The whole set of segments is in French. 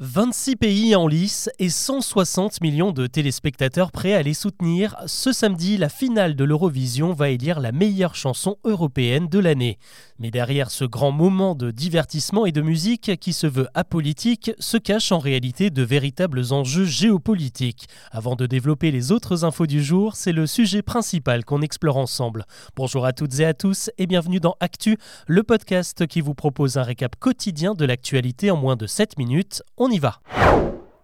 26 pays en lice et 160 millions de téléspectateurs prêts à les soutenir. Ce samedi, la finale de l'Eurovision va élire la meilleure chanson européenne de l'année. Mais derrière ce grand moment de divertissement et de musique qui se veut apolitique, se cachent en réalité de véritables enjeux géopolitiques. Avant de développer les autres infos du jour, c'est le sujet principal qu'on explore ensemble. Bonjour à toutes et à tous et bienvenue dans Actu, le podcast qui vous propose un récap quotidien de l'actualité en moins de 7 minutes y va.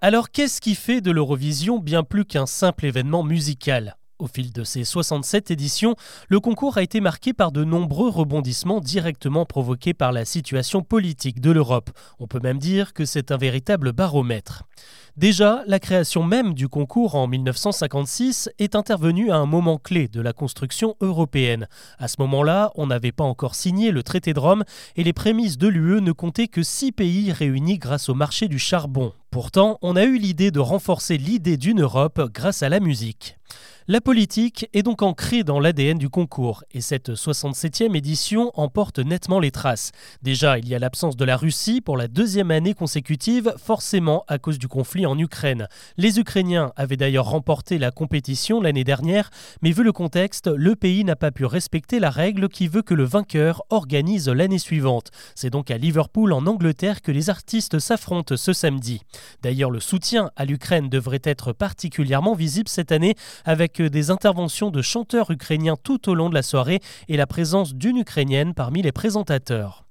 Alors qu'est-ce qui fait de l'Eurovision bien plus qu'un simple événement musical? Au fil de ces 67 éditions, le concours a été marqué par de nombreux rebondissements directement provoqués par la situation politique de l'Europe. On peut même dire que c'est un véritable baromètre. Déjà, la création même du concours en 1956 est intervenue à un moment clé de la construction européenne. À ce moment-là, on n'avait pas encore signé le traité de Rome et les prémices de l'UE ne comptaient que six pays réunis grâce au marché du charbon. Pourtant, on a eu l'idée de renforcer l'idée d'une Europe grâce à la musique. La politique est donc ancrée dans l'ADN du concours et cette 67e édition en porte nettement les traces. Déjà, il y a l'absence de la Russie pour la deuxième année consécutive, forcément à cause du conflit en Ukraine. Les Ukrainiens avaient d'ailleurs remporté la compétition l'année dernière, mais vu le contexte, le pays n'a pas pu respecter la règle qui veut que le vainqueur organise l'année suivante. C'est donc à Liverpool en Angleterre que les artistes s'affrontent ce samedi. D'ailleurs, le soutien à l'Ukraine devrait être particulièrement visible cette année avec des interventions de chanteurs ukrainiens tout au long de la soirée et la présence d'une Ukrainienne parmi les présentateurs.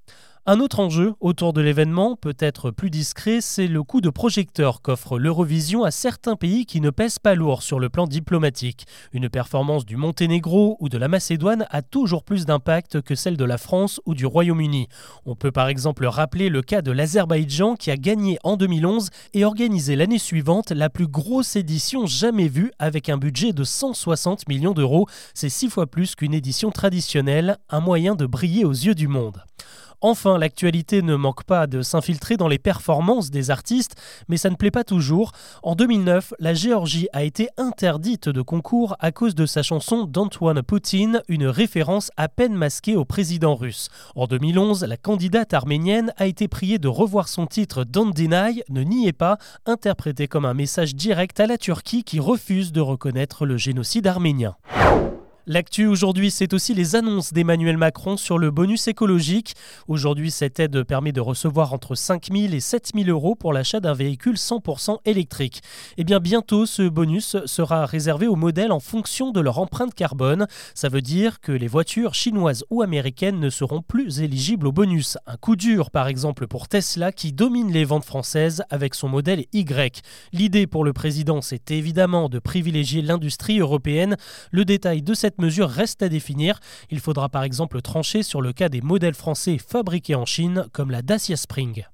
Un autre enjeu autour de l'événement, peut-être plus discret, c'est le coup de projecteur qu'offre l'Eurovision à certains pays qui ne pèsent pas lourd sur le plan diplomatique. Une performance du Monténégro ou de la Macédoine a toujours plus d'impact que celle de la France ou du Royaume-Uni. On peut par exemple rappeler le cas de l'Azerbaïdjan qui a gagné en 2011 et organisé l'année suivante la plus grosse édition jamais vue avec un budget de 160 millions d'euros. C'est six fois plus qu'une édition traditionnelle, un moyen de briller aux yeux du monde. Enfin, l'actualité ne manque pas de s'infiltrer dans les performances des artistes, mais ça ne plaît pas toujours. En 2009, la Géorgie a été interdite de concours à cause de sa chanson d'Antoine Poutine, une référence à peine masquée au président russe. En 2011, la candidate arménienne a été priée de revoir son titre Don't Deny, ne niez pas, interprété comme un message direct à la Turquie qui refuse de reconnaître le génocide arménien. L'actu aujourd'hui, c'est aussi les annonces d'Emmanuel Macron sur le bonus écologique. Aujourd'hui, cette aide permet de recevoir entre 5 000 et 7 000 euros pour l'achat d'un véhicule 100% électrique. Et eh bien bientôt, ce bonus sera réservé aux modèles en fonction de leur empreinte carbone. Ça veut dire que les voitures chinoises ou américaines ne seront plus éligibles au bonus. Un coup dur, par exemple, pour Tesla qui domine les ventes françaises avec son modèle Y. L'idée pour le président, c'est évidemment de privilégier l'industrie européenne. Le détail de cette mesure reste à définir. Il faudra par exemple trancher sur le cas des modèles français fabriqués en Chine, comme la Dacia Spring.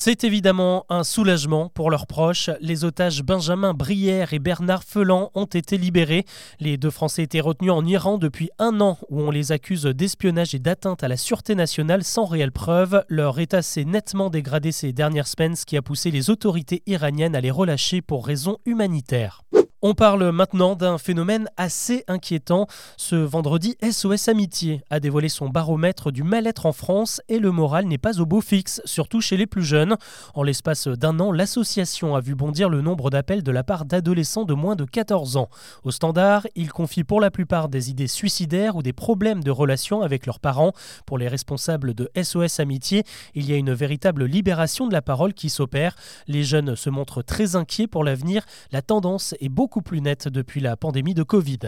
C'est évidemment un soulagement pour leurs proches. Les otages Benjamin Brière et Bernard Felan ont été libérés. Les deux Français étaient retenus en Iran depuis un an où on les accuse d'espionnage et d'atteinte à la sûreté nationale sans réelle preuve. Leur état s'est nettement dégradé ces dernières semaines, ce qui a poussé les autorités iraniennes à les relâcher pour raisons humanitaires. On parle maintenant d'un phénomène assez inquiétant. Ce vendredi, SOS Amitié a dévoilé son baromètre du mal-être en France et le moral n'est pas au beau fixe, surtout chez les plus jeunes. En l'espace d'un an, l'association a vu bondir le nombre d'appels de la part d'adolescents de moins de 14 ans. Au standard, ils confient pour la plupart des idées suicidaires ou des problèmes de relation avec leurs parents. Pour les responsables de SOS Amitié, il y a une véritable libération de la parole qui s'opère. Les jeunes se montrent très inquiets pour l'avenir. La tendance est beaucoup beaucoup plus nette depuis la pandémie de Covid.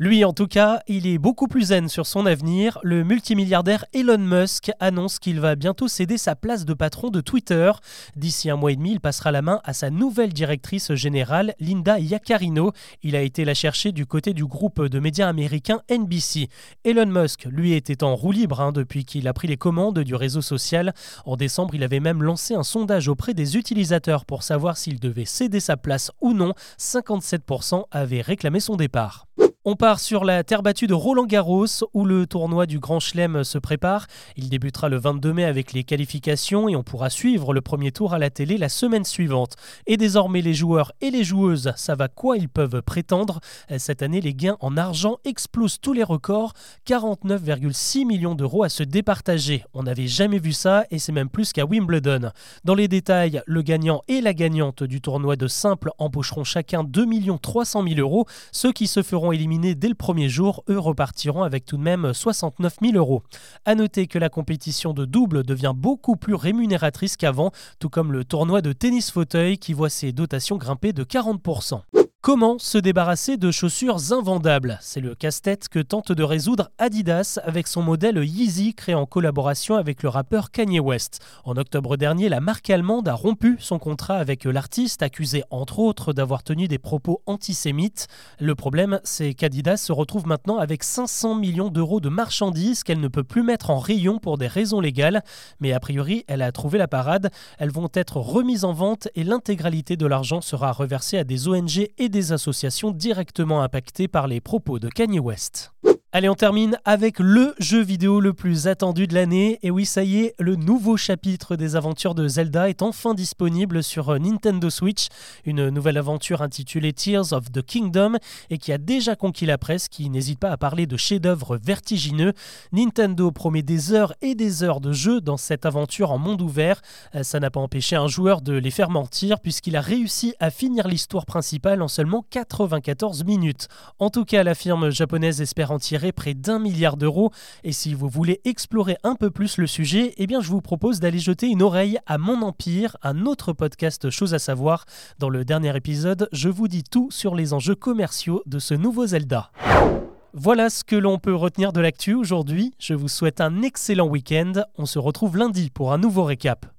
Lui, en tout cas, il est beaucoup plus zen sur son avenir. Le multimilliardaire Elon Musk annonce qu'il va bientôt céder sa place de patron de Twitter. D'ici un mois et demi, il passera la main à sa nouvelle directrice générale, Linda Yaccarino. Il a été la chercher du côté du groupe de médias américain NBC. Elon Musk, lui, était en roue libre hein, depuis qu'il a pris les commandes du réseau social. En décembre, il avait même lancé un sondage auprès des utilisateurs pour savoir s'il devait céder sa place ou non. 57% avaient réclamé son départ. On part sur la terre battue de Roland Garros où le tournoi du Grand Chelem se prépare. Il débutera le 22 mai avec les qualifications et on pourra suivre le premier tour à la télé la semaine suivante. Et désormais les joueurs et les joueuses savent à quoi ils peuvent prétendre. Cette année les gains en argent explosent tous les records. 49,6 millions d'euros à se départager. On n'avait jamais vu ça et c'est même plus qu'à Wimbledon. Dans les détails, le gagnant et la gagnante du tournoi de simple empocheront chacun 2 300 000 euros. Ceux qui se feront éliminer dès le premier jour, eux repartiront avec tout de même 69 000 euros. A noter que la compétition de double devient beaucoup plus rémunératrice qu'avant, tout comme le tournoi de tennis fauteuil qui voit ses dotations grimper de 40%. Comment se débarrasser de chaussures invendables? C'est le casse-tête que tente de résoudre Adidas avec son modèle Yeezy créé en collaboration avec le rappeur Kanye West. En octobre dernier, la marque allemande a rompu son contrat avec l'artiste accusé entre autres d'avoir tenu des propos antisémites. Le problème, c'est qu'Adidas se retrouve maintenant avec 500 millions d'euros de marchandises qu'elle ne peut plus mettre en rayon pour des raisons légales. Mais a priori, elle a trouvé la parade. Elles vont être remises en vente et l'intégralité de l'argent sera reversée à des ONG et des associations directement impactées par les propos de Kanye West. Allez, on termine avec le jeu vidéo le plus attendu de l'année. Et oui, ça y est, le nouveau chapitre des aventures de Zelda est enfin disponible sur Nintendo Switch. Une nouvelle aventure intitulée Tears of the Kingdom et qui a déjà conquis la presse, qui n'hésite pas à parler de chefs-d'œuvre vertigineux. Nintendo promet des heures et des heures de jeu dans cette aventure en monde ouvert. Euh, ça n'a pas empêché un joueur de les faire mentir puisqu'il a réussi à finir l'histoire principale en seulement 94 minutes. En tout cas, la firme japonaise espère en tirer près d'un milliard d'euros. Et si vous voulez explorer un peu plus le sujet, eh bien je vous propose d'aller jeter une oreille à Mon Empire, un autre podcast Chose à savoir. Dans le dernier épisode, je vous dis tout sur les enjeux commerciaux de ce nouveau Zelda. Voilà ce que l'on peut retenir de l'actu aujourd'hui. Je vous souhaite un excellent week-end. On se retrouve lundi pour un nouveau récap.